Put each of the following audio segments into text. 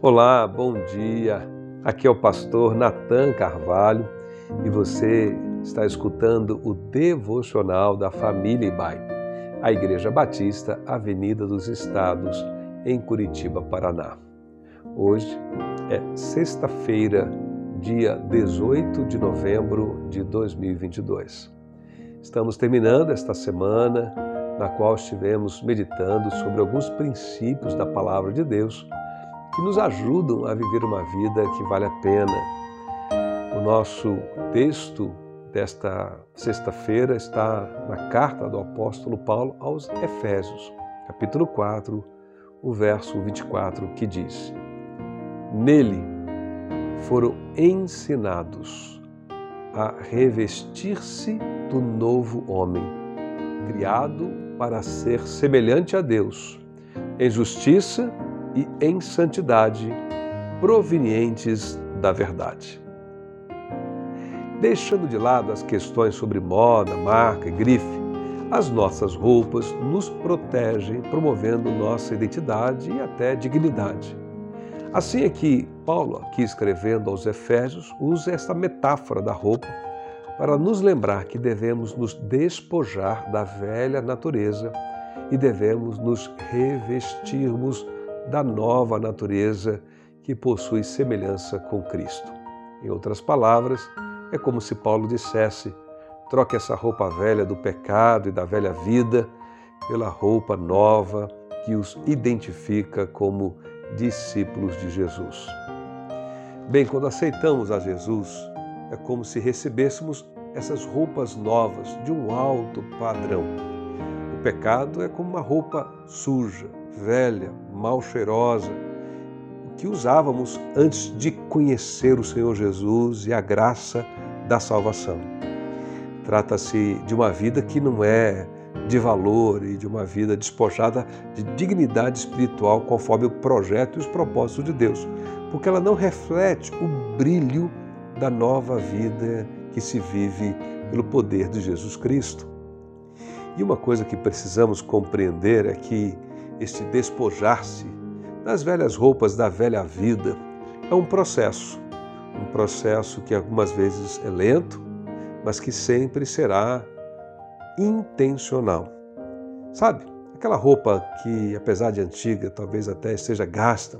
Olá, bom dia. Aqui é o pastor Nathan Carvalho e você está escutando o devocional da família Ibai, a Igreja Batista, Avenida dos Estados, em Curitiba, Paraná. Hoje é sexta-feira, dia 18 de novembro de 2022. Estamos terminando esta semana na qual estivemos meditando sobre alguns princípios da palavra de Deus que nos ajudam a viver uma vida que vale a pena. O nosso texto desta sexta-feira está na carta do apóstolo Paulo aos Efésios, capítulo 4, o verso 24, que diz: Nele foram ensinados a revestir-se do novo homem, criado para ser semelhante a Deus, em justiça e em santidade provenientes da verdade. Deixando de lado as questões sobre moda, marca e grife, as nossas roupas nos protegem, promovendo nossa identidade e até dignidade. Assim é que Paulo, aqui escrevendo aos Efésios, usa esta metáfora da roupa para nos lembrar que devemos nos despojar da velha natureza e devemos nos revestirmos da nova natureza que possui semelhança com Cristo. Em outras palavras, é como se Paulo dissesse: troque essa roupa velha do pecado e da velha vida pela roupa nova que os identifica como discípulos de Jesus. Bem, quando aceitamos a Jesus, é como se recebêssemos essas roupas novas de um alto padrão. O pecado é como uma roupa suja, velha, mal cheirosa, que usávamos antes de conhecer o Senhor Jesus e a graça da salvação. Trata-se de uma vida que não é de valor e de uma vida despojada de dignidade espiritual conforme o projeto e os propósitos de Deus, porque ela não reflete o brilho da nova vida que se vive pelo poder de Jesus Cristo. E uma coisa que precisamos compreender é que este despojar-se das velhas roupas da velha vida é um processo, um processo que algumas vezes é lento, mas que sempre será intencional. Sabe, aquela roupa que, apesar de antiga, talvez até esteja gasta,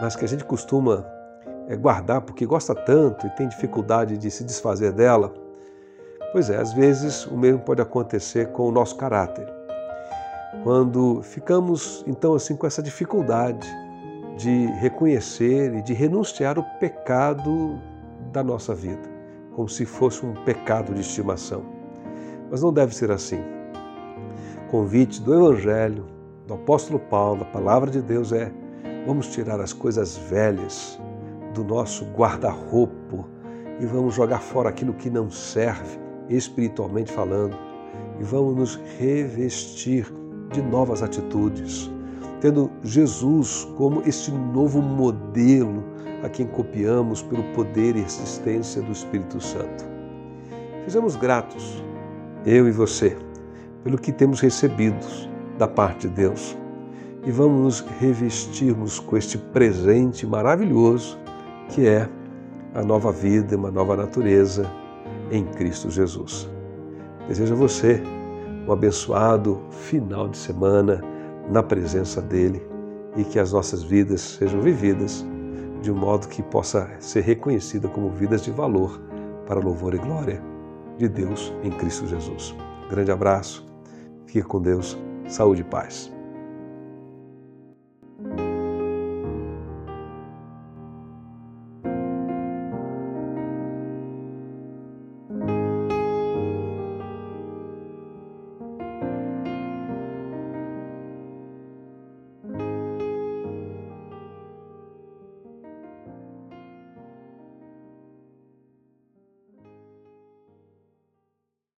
mas que a gente costuma é, guardar porque gosta tanto e tem dificuldade de se desfazer dela. Pois é, às vezes o mesmo pode acontecer com o nosso caráter. Quando ficamos então assim com essa dificuldade de reconhecer e de renunciar o pecado da nossa vida, como se fosse um pecado de estimação. Mas não deve ser assim. O convite do Evangelho, do apóstolo Paulo, da palavra de Deus é: vamos tirar as coisas velhas do nosso guarda-roupa e vamos jogar fora aquilo que não serve, espiritualmente falando, e vamos nos revestir de novas atitudes, tendo Jesus como este novo modelo a quem copiamos pelo poder e existência do Espírito Santo. Sejamos gratos, eu e você, pelo que temos recebido da parte de Deus e vamos nos revestirmos com este presente maravilhoso que é a nova vida, uma nova natureza em Cristo Jesus. Desejo a você um abençoado final de semana na presença dEle e que as nossas vidas sejam vividas de um modo que possa ser reconhecida como vidas de valor para louvor e glória de Deus em Cristo Jesus. Grande abraço, fique com Deus, saúde e paz.